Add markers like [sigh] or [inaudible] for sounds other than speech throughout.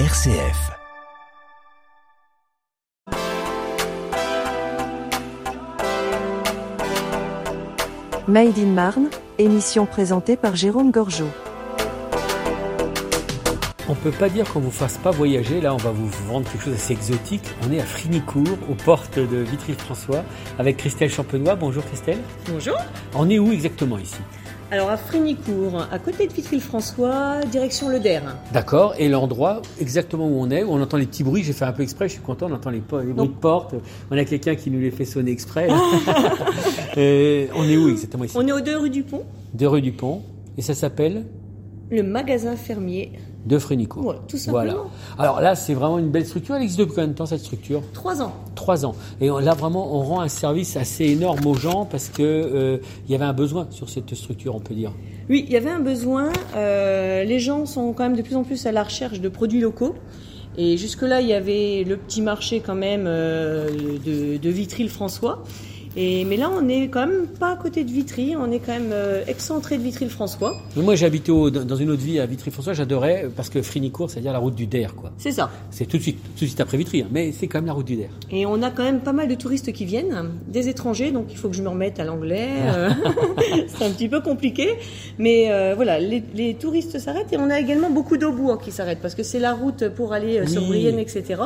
RCF. Made in Marne, émission présentée par Jérôme Gorgeau. On peut pas dire qu'on vous fasse pas voyager. Là, on va vous vendre quelque chose d'assez exotique. On est à Frinicourt, aux portes de Vitry-François, avec Christelle Champenois. Bonjour Christelle. Bonjour. On est où exactement ici? Alors à Frinicourt, à côté de Vitry-François, direction Le Der. D'accord. Et l'endroit exactement où on est, où on entend les petits bruits. J'ai fait un peu exprès. Je suis content. On entend les, bruits de porte. On a quelqu'un qui nous les fait sonner exprès. [laughs] [laughs] On est où exactement ici? On est aux deux rue du Pont, De rue du Pont. Et ça s'appelle? Le magasin fermier. De Frinicourt. Ouais, tout simplement. Voilà. Alors là, c'est vraiment une belle structure. Elle existe depuis combien de temps cette structure? Trois ans. Trois ans. Et on- là, vraiment, on rend un service assez énorme aux gens parce que euh, il y avait un besoin sur cette structure, on peut dire. Oui, il y avait un besoin. euh, les gens sont quand même de plus en plus à la recherche de produits locaux. Et jusque-là, il y avait le petit marché quand même euh, de, de Vitry-le-François. Et, mais là, on est quand même pas à côté de Vitry, on est quand même euh, excentré de Vitry-le-François. Moi, j'ai habité au- dans une autre vie à Vitry-François. J'adorais parce que Frinicourt, c'est-à-dire la route du Der, quoi. C'est ça. C'est tout de suite, tout de suite après Vitry, hein, mais c'est quand même la route du Der. Et on a quand même pas mal de touristes qui viennent, des étrangers, donc il faut que je me remette à l'anglais. euh, [laughs] [laughs] c'est un petit peu compliqué. Mais euh, voilà, les, les touristes s'arrêtent et on a également beaucoup d'Aubourg qui s'arrêtent parce que c'est la route pour aller euh, sur. Brienne, etc.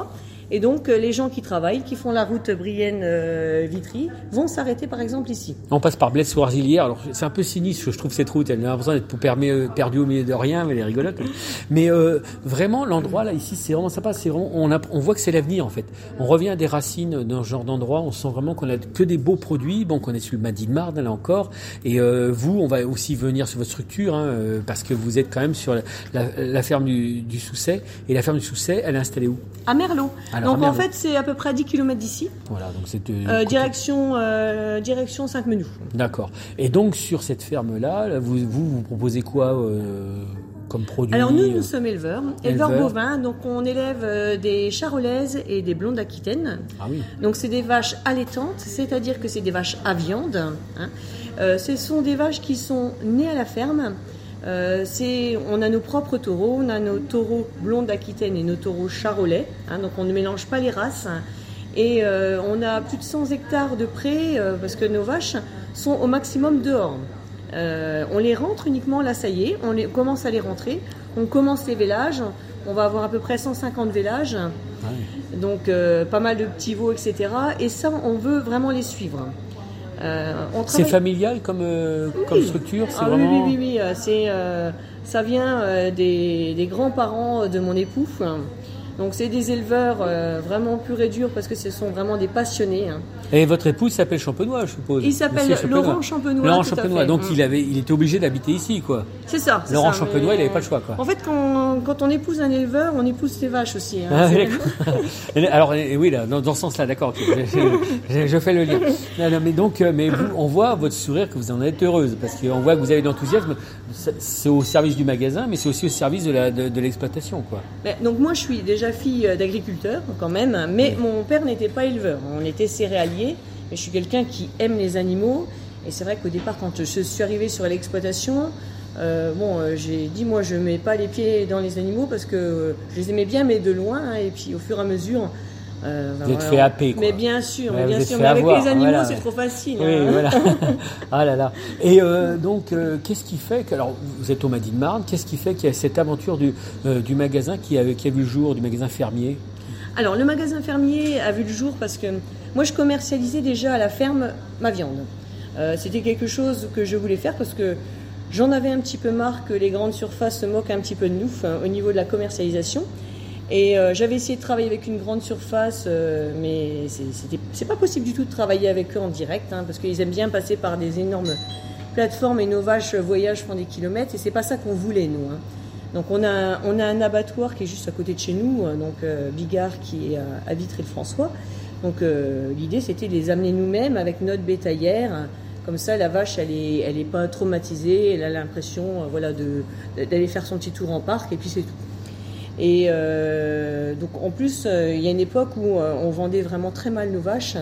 Et donc euh, les gens qui travaillent, qui font la route Brienne-Vitry, vont s'arrêter par exemple ici. On passe par Blesse ou Arzilière. Alors, c'est un peu sinistre, je trouve, cette route. Elle a l'impression d'être euh, perdue au milieu de rien, mais elle est rigolote. Mais euh, vraiment, l'endroit, là, ici, c'est vraiment sympa. C'est vraiment, on, a- on voit que c'est l'avenir, en fait. On revient à des racines dans ce genre d'endroit. On sent vraiment qu'on a que des beaux produits. Bon, qu'on est sur le Madi de Marne, là encore. Et euh, vous, on va aussi venir sur votre structure, hein, parce que vous êtes quand même sur la, la- la ferme du, du Sousset. Et la ferme du Sousset, elle est installée où? À Merlot. Alors, donc en fait, c'est à peu près à 10 km d'ici, Voilà, donc c'est... euh, direction, euh, direction Saint-Menou. D'accord. Et donc, sur cette ferme-là, là, vous, vous, vous proposez quoi euh, comme produit? Alors nous, nous sommes éleveurs, éleveurs Éleveurs. bovins, donc on élève euh, des charolaises et des blondes aquitaines. Ah oui. Donc c'est des vaches allaitantes, c'est-à-dire que c'est des vaches à viande. hein. Euh, ce sont des vaches qui sont nées à la ferme. Euh, on a nos propres taureaux, on a nos taureaux blondes aquitaines et nos taureaux charolais. hein, donc on ne mélange pas les races. Et euh, on a plus de 100 hectares de prés euh, parce que nos vaches sont au maximum dehors. On les rentre uniquement, là ça y est, on les, commence à les rentrer. On commence les vélages, on va avoir à peu près 150 vélages. Ouais. Donc pas mal de petits veaux, etc. Et ça, on veut vraiment les suivre. Euh, C'est familial comme, euh, comme structure C'est Ah oui, vraiment... oui, oui, oui, euh, c'est, euh, ça vient euh, des, des grands-parents de mon époux. Donc c'est des éleveurs euh, vraiment purs et durs parce que ce sont vraiment des passionnés. hein. Et votre épouse s'appelle Champenois, je suppose Il s'appelle. Laurent Champenois. Laurent tout à Champenois. fait. Donc, Mm. il, avait, il était obligé d'habiter ici, quoi. C'est ça. Laurent ça, Champenois, mais- il n'avait pas le choix, quoi. En fait, quand, quand on épouse un éleveur, on épouse ses vaches aussi. hein. Ah. Alors oui, là, dans, dans ce sens-là, d'accord. Je, je- je fais le lien. Non, non, mais donc, euh, mais vous, on voit votre sourire que vous en êtes heureuse parce qu'on voit que vous avez de l'enthousiasme. C'est- au service du magasin, mais c'est aussi au service de la de, de l'exploitation, quoi. Mais, donc moi je suis déjà fille euh, d'agriculteur quand même, mais mon père n'était pas éleveur, on était céréalier, mais je suis quelqu'un qui aime les animaux, et c'est vrai qu'au départ quand je suis arrivée sur l'exploitation, euh, bon euh, j'ai dit moi je mets pas les pieds dans les animaux parce que euh, je les aimais bien mais de loin, hein, et puis au fur et à mesure... euh, Vous êtes voilà. fait happer, quoi. Mais bien sûr, Ouais, mais bien êtes sûr, mais avec avoir, les animaux voilà, c'est trop facile. Oui, hein. voilà. [laughs] ah là là. Et euh, donc, euh, qu'est-ce qui fait que, alors, vous êtes au Madi de Marne, qu'est-ce qui fait qu'il y a cette aventure du, euh, du magasin qui a, qui a vu le jour, du magasin fermier? Alors, le magasin fermier a vu le jour parce que moi, je commercialisais déjà à la ferme ma viande. C'était quelque chose que je voulais faire parce que j'en avais un petit peu marre que les grandes surfaces se moquent un petit peu de nous hein, au niveau de la commercialisation. Et euh, j'avais essayé de travailler avec une grande surface, euh, mais c'est- pas possible du tout de travailler avec eux en direct hein, parce qu'ils aiment bien passer par des énormes plateformes et nos vaches voyagent font des kilomètres et c'est pas ça qu'on voulait nous. hein. Donc on a, on a un abattoir qui est juste à côté de chez nous, euh, donc euh, Bigard qui est à, Vitry-le-François. Donc euh, l'idée c'était de les amener nous-mêmes avec notre bétaillère. Comme ça la vache elle est, elle est pas traumatisée, elle a l'impression euh, voilà d'aller faire son petit tour en parc et puis c'est tout. Et euh, donc en plus, euh, il y a une époque où euh, on vendait vraiment très mal nos vaches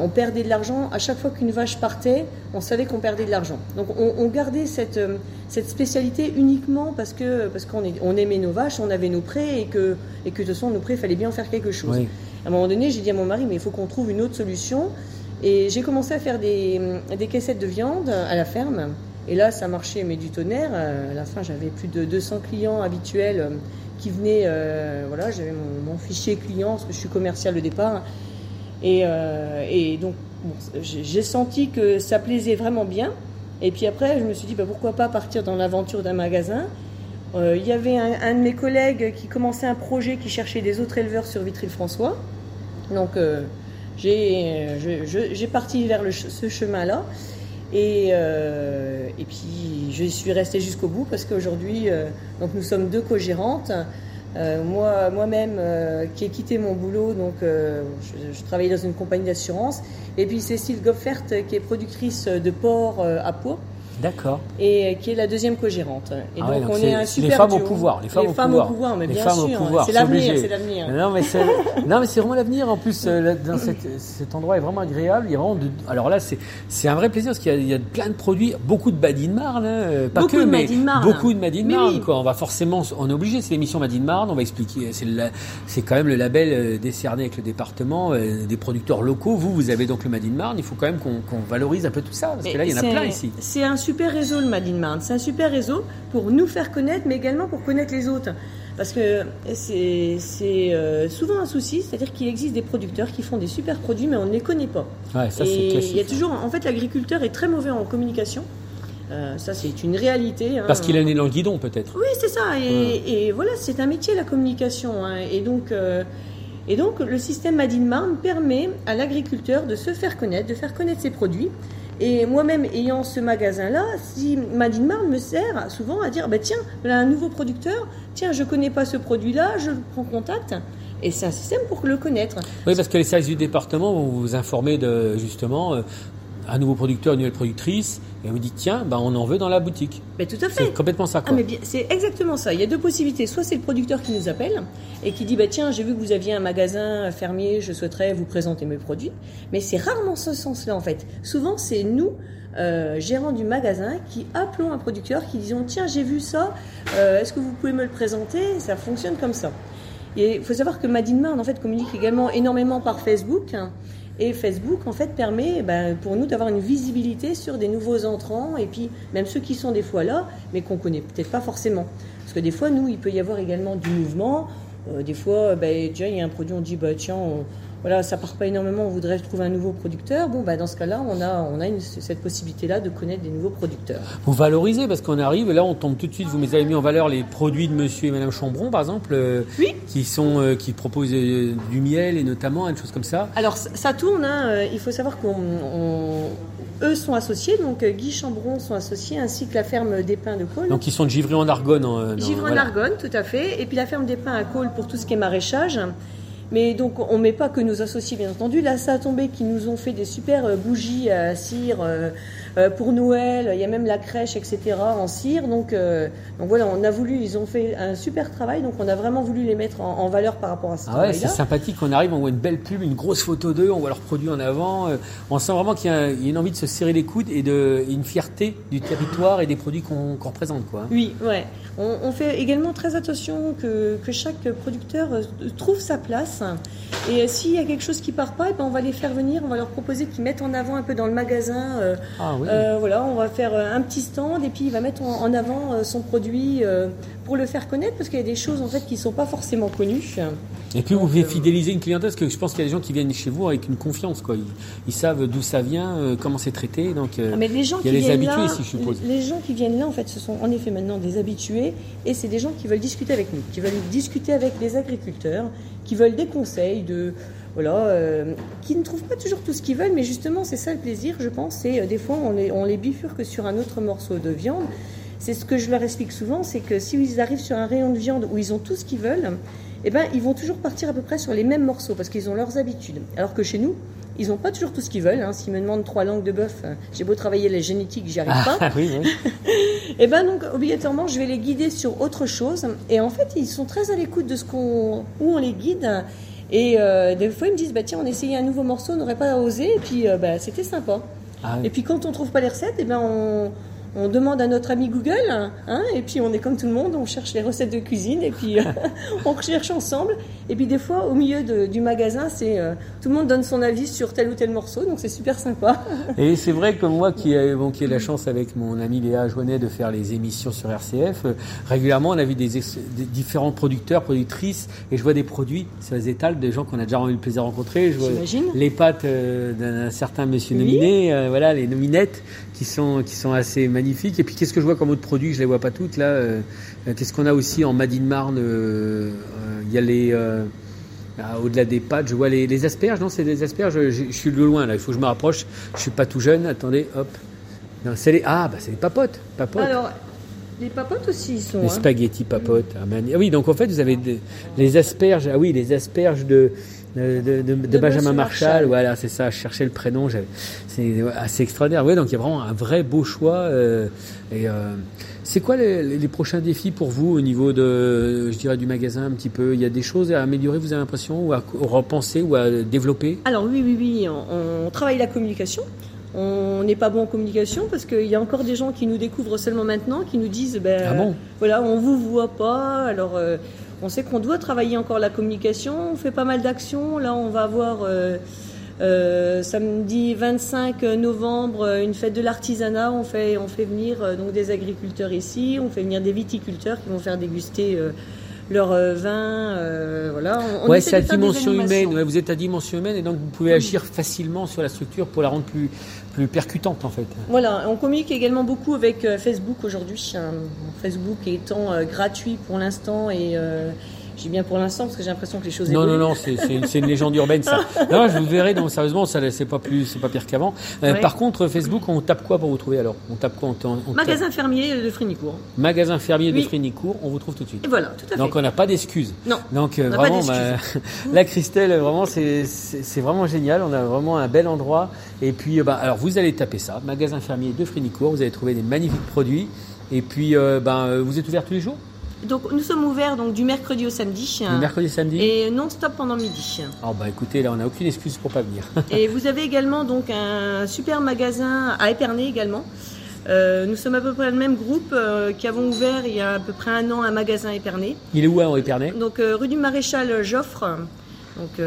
on perdait de l'argent. À chaque fois qu'une vache partait, on savait qu'on perdait de l'argent. Donc on, on gardait cette, cette spécialité uniquement parce que parce qu'on on aimait nos vaches, on avait nos prés et que, et que de toute façon, nos prés, il fallait bien en faire quelque chose. Oui. À un moment donné, j'ai dit à mon mari, mais il faut qu'on trouve une autre solution. Et j'ai commencé à faire des, des caissettes de viande à la ferme. Et là, ça marchait, mais du tonnerre. À la fin, j'avais plus de 200 clients habituels qui venaient. euh, voilà, j'avais mon, fichier client, parce que je suis commercial au départ. Et, euh, donc, j'ai senti que ça plaisait vraiment bien. Et puis après, je me suis dit, bah, pourquoi pas partir dans l'aventure d'un magasin. Euh, Il y avait un, de mes collègues qui commençait un projet qui cherchait des autres éleveurs sur Vitry-le-François. Donc, j'ai parti vers ce chemin-là. Et, euh, et puis, je suis restée jusqu'au bout parce qu'aujourd'hui, euh, nous sommes deux co-gérantes. Euh, moi, moi-même, qui ai quitté mon boulot, donc je, travaillais dans une compagnie d'assurance. Et puis Cécile Goffert, qui est productrice de porc à Pau D'accord. et qui est la deuxième co-gérante. Et Ah ouais, donc, on est un c'est les super femmes au pouvoir, les femmes au au pouvoir. pouvoir, mais Les bien femmes au sûr, pouvoir, c'est l'avenir, c'est l'avenir. Non, mais c'est, [laughs] non, mais c'est vraiment l'avenir. En plus, euh, là, dans cette- cet endroit est vraiment agréable. Il y a vraiment de- alors là, c'est, c'est un vrai plaisir parce qu'il y a, il y a plein de produits, beaucoup de Madine Marne, hein, euh, pas Beaucoup que, de mais beaucoup de Madine Mais Marne. oui. Quoi. On va forcément, on est obligé. C'est l'émission Madine Marne. On va expliquer. C'est, le- c'est quand même le label euh, décerné avec le département euh, des producteurs locaux. Vous, vous avez donc le Madine Marne. Il faut quand même qu'on, qu'on valorise un peu tout ça parce que là, il y en a plein ici. C'est un super réseau, le Marne. C'est un super réseau pour nous faire connaître, mais également pour connaître les autres. Parce que c'est euh, souvent un souci, c'est-à-dire qu'il existe des producteurs qui font des super produits, mais on ne les connaît pas. Ouais, ça c'est Et il y a toujours, en fait, l'agriculteur est très mauvais en communication. Euh, ça, c'est une réalité. hein. Parce qu'il a né dans le guidon, peut-être. Oui, c'est ça. Et, et voilà, c'est un métier, la communication. hein. Et, donc, euh, et donc, le système Madine Marne permet à l'agriculteur de se faire connaître, de faire connaître ses produits. Et moi-même, ayant ce magasin-là, si Madine Marne me sert souvent à dire, bah, tiens, voilà un nouveau producteur, tiens, je connais pas ce produit-là, je prends contact. Et c'est un système pour le connaître. Oui, parce que les services du département vont vous informer de justement euh, un nouveau producteur, une nouvelle productrice, et on vous dit tiens, ben on en veut dans la boutique. Mais tout à fait. C'est complètement ça. Ah mais c'est exactement ça. Il y a deux possibilités. Soit c'est le producteur qui nous appelle et qui dit bah tiens j'ai vu que vous aviez un magasin fermier, je souhaiterais vous présenter mes produits. Mais c'est rarement ce sens-là en fait. Souvent c'est nous euh, gérants du magasin qui appelons un producteur qui disons tiens j'ai vu ça, euh, est-ce que vous pouvez me le présenter? Ça fonctionne comme ça. Et il faut savoir que Madine Marne en fait communique également énormément par Facebook. hein. Et Facebook, en fait, permet ben, pour nous d'avoir une visibilité sur des nouveaux entrants et puis même ceux qui sont des fois là, mais qu'on connaît peut-être pas forcément. Parce que des fois, nous, il peut y avoir également du mouvement. Euh, des fois, ben, déjà, il y a un produit, on dit, bah, tiens, on- voilà, ça part pas énormément, on voudrait trouver un nouveau producteur. Bon, bah, dans ce cas-là, on a, on a une- cette possibilité-là de connaître des nouveaux producteurs. Vous valorisez parce qu'on arrive, là on tombe tout de suite, vous avez mis en valeur les produits de monsieur et madame Chambron par exemple, euh, Oui. qui sont euh, qui proposent euh, du miel et notamment une chose comme ça. Alors ça tourne, hein, il faut savoir qu'on on- eux sont associés, donc Guy Chambron sont associés, ainsi que la ferme des Pins de Côle. Donc ils sont de Givry en Argonne. en, Givre en voilà. Argonne, tout à fait, et puis la ferme des Pins à Côle pour tout ce qui est maraîchage. Mais donc on met pas que nos associés, bien entendu. Là, ça a tombé qui nous ont fait des super euh, bougies à cire euh, euh, pour Noël. Il y a même la crèche, etc. en cire. Donc, euh, donc voilà, on a voulu, ils ont fait un super travail. Donc on a vraiment voulu les mettre en, en valeur par rapport à ce Ah ouais, c'est sympathique. On arrive, on voit une belle pub, une grosse photo d'eux, on voit leurs produits en avant. On sent vraiment qu'il y, a il y a une envie de se serrer les coudes et de et une fierté du territoire et des produits qu'on qu'on représente quoi. Oui, ouais. On, on fait également très attention que, que chaque producteur trouve sa place. Et euh, s'il y a quelque chose qui part pas, eh ben on va les faire venir, on va leur proposer qu'ils mettent en avant un peu dans le magasin. euh, Ah oui. euh, voilà, on va faire un petit stand et puis il va mettre en, en avant son produit pour le faire connaître parce qu'il y a des choses en fait qui sont pas forcément connues. Et puis vous pouvez fidéliser une clientèle parce que je pense qu'il y a des gens qui viennent chez vous avec une confiance quoi. Ils, ils savent d'où ça vient, euh, comment c'est traité. Donc euh, Ah, Mais les gens il y a qui les habitués là, ici, je suppose. Les gens qui viennent là, en fait, ce sont en effet maintenant des habitués, et c'est des gens qui veulent discuter avec nous, qui veulent discuter avec les agriculteurs, qui veulent des conseils, de voilà, euh, qui ne trouvent pas toujours tout ce qu'ils veulent, mais justement, c'est ça le plaisir, je pense. C'est euh, des fois on les, on les bifurque sur un autre morceau de viande. C'est ce que je leur explique souvent, c'est que si ils arrivent sur un rayon de viande où ils ont tout ce qu'ils veulent, eh ben, ils vont toujours partir à peu près sur les mêmes morceaux parce qu'ils ont leurs habitudes. Alors que chez nous, ils n'ont pas toujours tout ce qu'ils veulent. hein. S'ils me demandent trois langues de bœuf, euh, j'ai beau travailler la génétique, j'y arrive pas. Ah oui, oui. [laughs] Et ben donc obligatoirement, je vais les guider sur autre chose. Et en fait, ils sont très à l'écoute de ce qu'on où on les guide. Et euh, des fois, ils me disent, bah, tiens, on essayait un nouveau morceau, on n'aurait pas osé, et puis euh, bah, c'était sympa. Ah oui. Et puis quand on trouve pas les recettes, eh ben on, on demande à notre ami Google, hein, et puis on est comme tout le monde, on cherche les recettes de cuisine, et puis [laughs] euh, on recherche ensemble. Et puis des fois, au milieu de- du magasin, c'est euh, tout le monde donne son avis sur tel ou tel morceau, donc c'est super sympa. [laughs] Et c'est vrai que moi qui ai, bon, qui ai la chance avec mon ami Léa Joannet de faire les émissions sur RCF, euh, régulièrement on a vu des, différents producteurs, productrices, et je vois des produits sur les étals des gens qu'on a déjà eu le plaisir de rencontrer. Je vois J'imagine. les pâtes euh, d'un certain monsieur Oui. nominé, voilà, les nominettes qui sont, qui sont assez magnifiques. Et puis qu'est-ce que je vois comme autre produit? Je les vois pas toutes là. euh, euh, qu'est-ce qu'on a aussi en Made in Marne euh, euh, Il y a les... euh, ah, Au-delà des pâtes, je vois les, les asperges. Non, c'est des asperges. Je, je suis de loin là. Il faut que je me rapproche. Je suis pas tout jeune. Attendez, hop. Non, c'est les ah bah c'est les papotes. Papotes. Alors, les papotes aussi, ils sont. les hein. spaghettis papotes. Ah, ah oui, donc en fait vous avez des- les asperges. Ah oui, les asperges de de, de- de- de Benjamin Marshall. Marshall. Voilà, c'est ça. Je cherchais le prénom. C'est assez extraordinaire. Oui, donc il y a vraiment un vrai beau choix. euh, et euh, c'est quoi les, les prochains défis pour vous au niveau de, je dirais, du magasin un petit peu? Il y a des choses à améliorer, vous avez l'impression, ou à repenser, ou à développer? Alors oui, oui, oui, on, on travaille la communication. On n'est pas bon en communication parce qu'il y a encore des gens qui nous découvrent seulement maintenant, qui nous disent, ben, Ah bon? voilà, on vous voit pas. Alors, euh, on sait qu'on doit travailler encore la communication. On fait pas mal d'actions. Là, on va avoir euh, euh, samedi 25 novembre une fête de l'artisanat. On fait, on fait venir donc des agriculteurs ici. On fait venir des viticulteurs qui vont faire déguster. Leur euh, vin, euh, voilà. On, Ouais, c'est des dimension humaine. Ouais, vous êtes à dimension humaine et donc vous pouvez agir facilement sur la structure pour la rendre plus, plus percutante en fait. Voilà, on communique également beaucoup avec euh, Facebook aujourd'hui. Euh, Facebook étant gratuit pour l'instant et euh, j'ai bien pour l'instant parce que j'ai l'impression que les choses Non, non, évoluent. non, c'est c'est une, légende urbaine ça. Non, je vous verrai, donc sérieusement, ça c'est pas plus, c'est pas pire qu'avant. Euh, Ouais. Par contre, Facebook, on tape quoi pour vous trouver alors? On tape quoi on, on- tape- Magasin fermier de Frinicourt. Magasin fermier de Oui. Frénicourt, on vous trouve tout de suite. Et voilà, tout à fait. Donc on n'a pas d'excuses. Non. Donc euh, vraiment, bah, [laughs] la Christelle, vraiment, c'est vraiment génial. On a vraiment un bel endroit. Et puis, euh, bah, alors vous allez taper ça, magasin fermier de Frénicourt. Vous allez trouver des magnifiques produits. Et puis, euh, ben, vous êtes ouvert tous les jours, Donc nous sommes ouverts donc du mercredi au samedi le mercredi, samedi? et non stop pendant midi. Oh bah écoutez, là on n'a aucune excuse pour pas venir. [laughs] et vous avez également donc un super magasin à Épernay également. Euh, nous sommes à peu près le même groupe euh, qui avons ouvert il y a à peu près un an un magasin à Épernay. Il est où à Épernay? Donc euh, rue du Maréchal Joffre, donc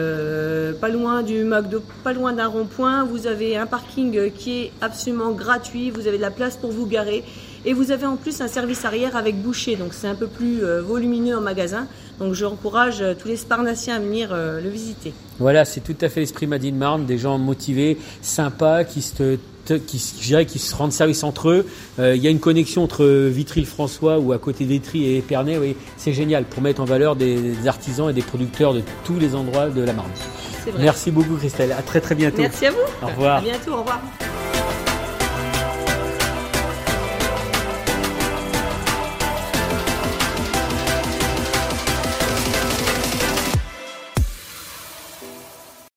pas loin du McDo, pas loin d'un rond-point. Vous avez un parking qui est absolument gratuit. Vous avez de la place pour vous garer et vous avez en plus un service arrière avec boucher. Donc c'est un peu plus euh, volumineux en magasin. Donc j'encourage euh, tous les Sparnassiens à venir euh, le visiter. Voilà, c'est tout à fait l'esprit Madine Marne, des gens motivés, sympas, qui se, qui, je qui se rendent service entre eux. Euh, Il y a une connexion entre Vitry-le-François ou à côté de Vitry et Épernay. Oui, c'est génial pour mettre en valeur des, des artisans et des producteurs de tous les endroits de la Marne. Merci beaucoup Christelle. À très très bientôt. Merci à vous. Au revoir. À bientôt. Au revoir.